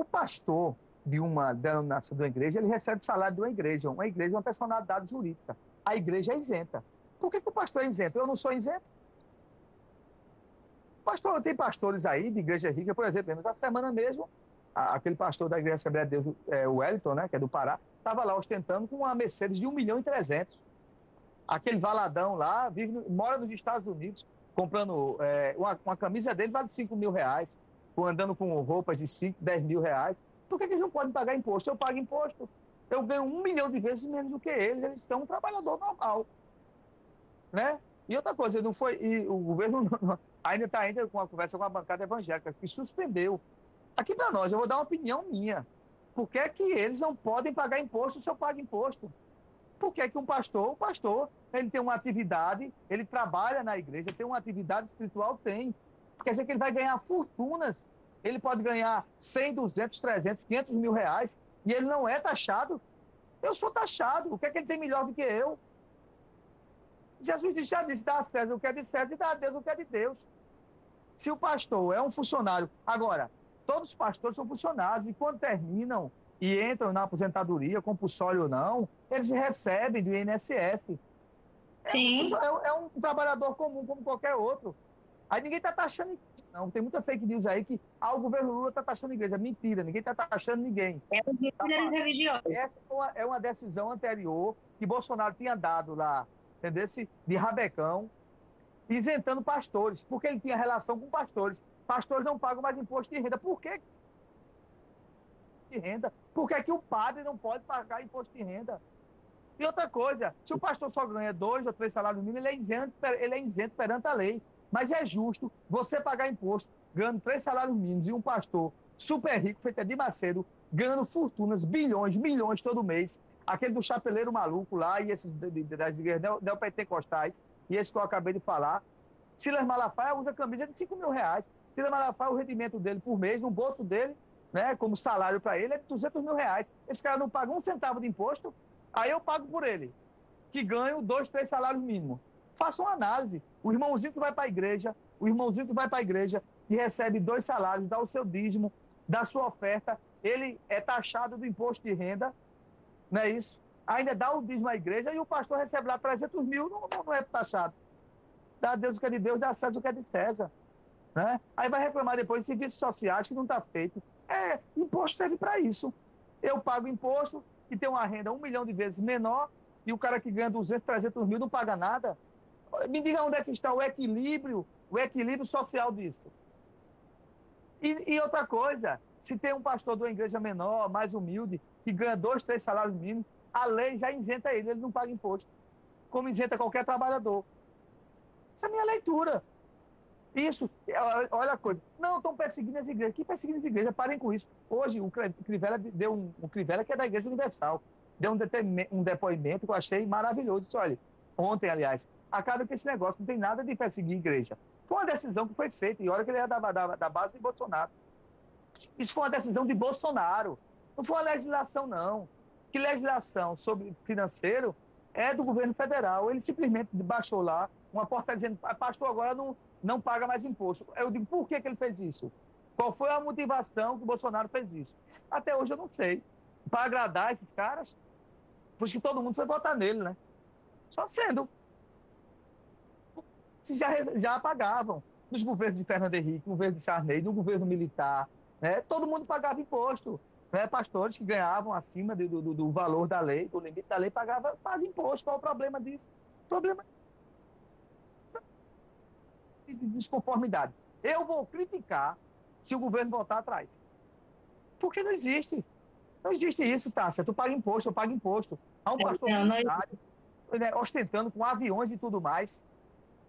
O pastor de uma denominação de uma igreja, ele recebe salário de uma igreja. Uma igreja é uma personalidade jurídica. A igreja é isenta. Por que, que o pastor é isento? Eu não sou isento. Pastor, tem pastores aí de igreja rica, por exemplo, essa semana mesmo, aquele pastor da Igreja Assembleia de Deus, é, o Wellington, né, que é do Pará, estava lá ostentando com uma Mercedes de 1 milhão e 300. Aquele valadão lá vive, mora nos Estados Unidos, comprando é, uma, uma, camisa dele vale 5 mil reais, andando com roupas de 5, 10 mil reais. Por que, que eles não podem pagar imposto? Eu pago imposto. Eu ganho um milhão de vezes menos do que eles. Eles são um trabalhador normal. Né? E outra coisa, não foi. E o governo não, ainda está ainda com uma conversa com a bancada evangélica, que suspendeu. Aqui para nós, eu vou dar uma opinião minha. Por que, que eles não podem pagar imposto se eu pago imposto? Por que, que um pastor, o pastor, ele tem uma atividade, ele trabalha na igreja, tem uma atividade espiritual? Tem. Quer dizer que ele vai ganhar fortunas. Ele pode ganhar 100, 200, 300, 500 mil reais e ele não é taxado. Eu sou taxado. O que é que ele tem melhor do que eu? Jesus disse, já disse, dá a César o que é de César e dá a Deus o que é de Deus. Se o pastor é um funcionário. Agora, todos os pastores são funcionários e quando terminam e entram na aposentadoria, compulsório ou não, eles recebem do INSS. Sim. É, um, é um trabalhador comum como qualquer outro. Aí ninguém está taxando não. Tem muita fake news aí que ah, o governo Lula está taxando a igreja. Mentira, ninguém está taxando ninguém. É um tá religiosos. Essa é uma, é uma, decisão anterior que Bolsonaro tinha dado lá, entendeu? De rabecão, isentando pastores, porque ele tinha relação com pastores. Pastores não pagam mais imposto de renda. Por que de renda? Por que, que o padre não pode pagar imposto de renda? E outra coisa, se o pastor só ganha dois ou três salários mínimos, ele é isento, ele é isento perante a lei. Mas é justo você pagar imposto ganhando três salários mínimos e um pastor super rico, feito de Macedo, ganhando fortunas, bilhões, milhões todo mês. Aquele do chapeleiro maluco lá e esses das igrejas neopentecostais e esse que eu acabei de falar. Silas Malafaia usa camisa de 5 mil reais. Silas Malafaia, o rendimento dele por mês, no bolso dele, né, como salário para ele, é de 200 mil reais. Esse cara não paga um centavo de imposto, aí eu pago por ele, que ganho dois, três salários mínimos. Faça uma análise. O irmãozinho que vai para a igreja, o irmãozinho que vai para a igreja, que recebe dois salários, dá o seu dízimo, dá sua oferta, ele é taxado do imposto de renda, não é isso? Ainda dá o dízimo à igreja e o pastor recebe lá 300 mil, não, não é taxado. Dá a Deus o que é de Deus, dá a César o que é de César. Né? Aí vai reclamar depois de serviços sociais que não está feito. É, imposto serve para isso. Eu pago imposto e tem uma renda um milhão de vezes menor e o cara que ganha 200, 300 mil não paga nada. Me diga onde é que está o equilíbrio, o equilíbrio social disso. E, e, outra coisa, se tem um pastor de uma igreja menor, mais humilde, que ganha dois, três salários mínimos, a lei já isenta ele, ele não paga imposto. Como isenta qualquer trabalhador. Essa é a minha leitura. Isso, olha a coisa. Não, estão perseguindo as igrejas. Que perseguindo as igrejas? Parem com isso. Hoje, o Crivella deu um. O Crivella, que é da Igreja Universal, deu um, um depoimento que eu achei maravilhoso. Disse, olha, ontem, aliás, acaba que esse negócio não tem nada de perseguir a igreja. Foi uma decisão que foi feita, e olha que ele é da, da, da base de Bolsonaro. Isso foi uma decisão de Bolsonaro. Não foi uma legislação, não. Que legislação sobre financeiro é do governo federal. Ele simplesmente baixou lá uma porta dizendo, pastor, agora não, não paga mais imposto. Eu digo, por que, que ele fez isso? Qual foi a motivação que o Bolsonaro fez isso? Até hoje eu não sei. Para agradar esses caras, por isso que todo mundo vai votar nele, né? Só sendo se já, já pagavam. Nos governos de Fernando Henrique, no governo de Sarney, no governo militar, né? todo mundo pagava imposto. Né? Pastores que ganhavam acima do, do, do valor da lei, do limite da lei, pagavam paga imposto. Qual o problema disso? Problema de desconformidade. Eu vou criticar se o governo voltar atrás. Porque não existe. Não existe isso, Tássia. Tu paga imposto, eu pago imposto. Há um pastor não, não... Né, ostentando com aviões e tudo mais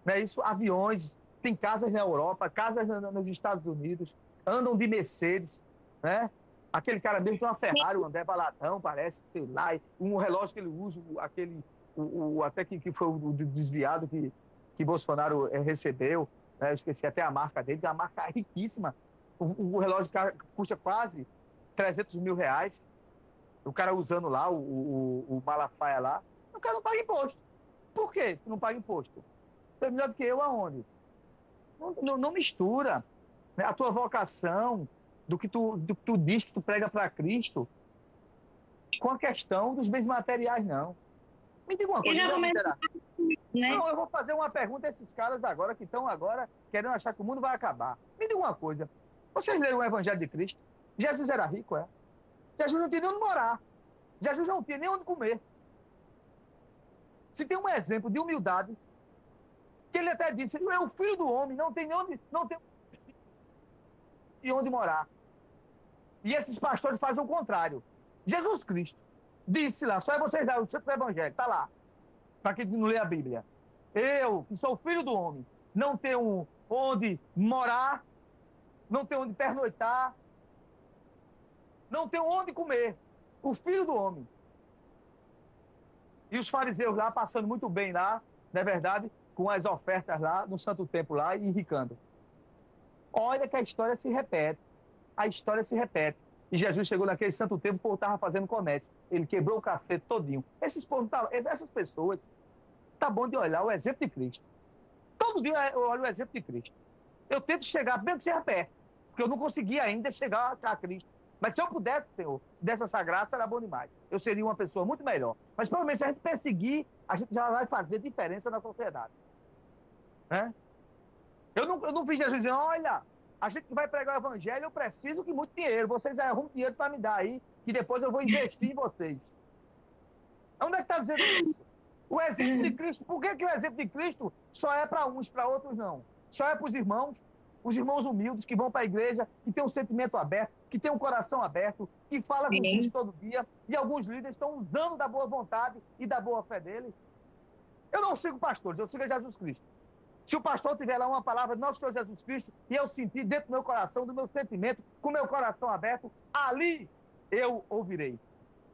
né? Isso, aviões, tem casas na Europa, casas nos Estados Unidos, andam de Mercedes, né? Aquele cara mesmo tem uma Ferrari, o André Baladão, parece, sei lá, um relógio que ele usa, aquele, o, o até que, que foi o desviado que, que Bolsonaro é, recebeu, né? eu esqueci até a marca dele, uma marca riquíssima. O, o relógio custa quase 300 mil reais. O cara usando lá, o, o, o Malafaia lá, cara não paga imposto. Por quê não paga imposto? Tu é melhor do que eu aonde? Não, não, não mistura. Né? A tua vocação do que tu, do que tu diz que tu prega para Cristo com a questão dos bens materiais, não. Me diga uma coisa, começa, né? Não, eu vou fazer uma pergunta a esses caras agora que estão agora querendo achar que o mundo vai acabar. Me diga uma coisa. Vocês leram o Evangelho de Cristo? Jesus era rico, é? Jesus não tinha nem onde morar. Jesus não tinha nem onde comer. Se tem um exemplo de humildade, que ele até disse, é o filho do homem, não tem onde, não tem e onde morar. E esses pastores fazem o contrário. Jesus Cristo disse lá, só é vocês dar o do evangelho, está lá, para quem não lê a Bíblia. Eu, que sou filho do homem, não tenho onde morar, não tenho onde pernoitar, não tenho onde comer. O filho do homem. E os fariseus lá passando muito bem lá, não é verdade? Com as ofertas lá no Santo Templo lá e enricando. Olha que a história se repete. A história se repete. E Jesus chegou naquele santo tempo, o povo estava fazendo comércio. Ele quebrou o cacete todinho. Esses povos, essas pessoas, tá bom de olhar o exemplo de Cristo. Todo dia eu olho o exemplo de Cristo. Eu tento chegar, mesmo que seja perto, porque eu não consegui ainda chegar a Cristo. Mas se eu pudesse, Senhor, dessa essa graça, era bom demais. Eu seria uma pessoa muito melhor. Mas pelo menos se a gente perseguir, a gente já vai fazer diferença na sociedade. Né? Eu não, eu não fiz Jesus dizer, olha, a gente que vai pregar o evangelho, eu preciso que muito dinheiro. Vocês arrumam dinheiro para me dar aí, que depois eu vou investir em vocês. Onde é que está dizendo isso? O exemplo de Cristo, por que, que o exemplo de Cristo só é para uns, para outros não? Só é para os irmãos, os irmãos humildes que vão para a igreja, que têm um sentimento aberto, que têm um coração aberto, que fala com Cristo todo dia, e alguns líderes estão usando da boa vontade e da boa fé dele. Eu não sigo pastores, eu sigo Jesus Cristo. Se o pastor tiver lá uma palavra de nosso Senhor Jesus Cristo e eu sentir dentro do meu coração, do meu sentimento, com o meu coração aberto, ali eu ouvirei.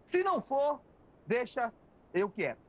Se não for, deixa eu quieto.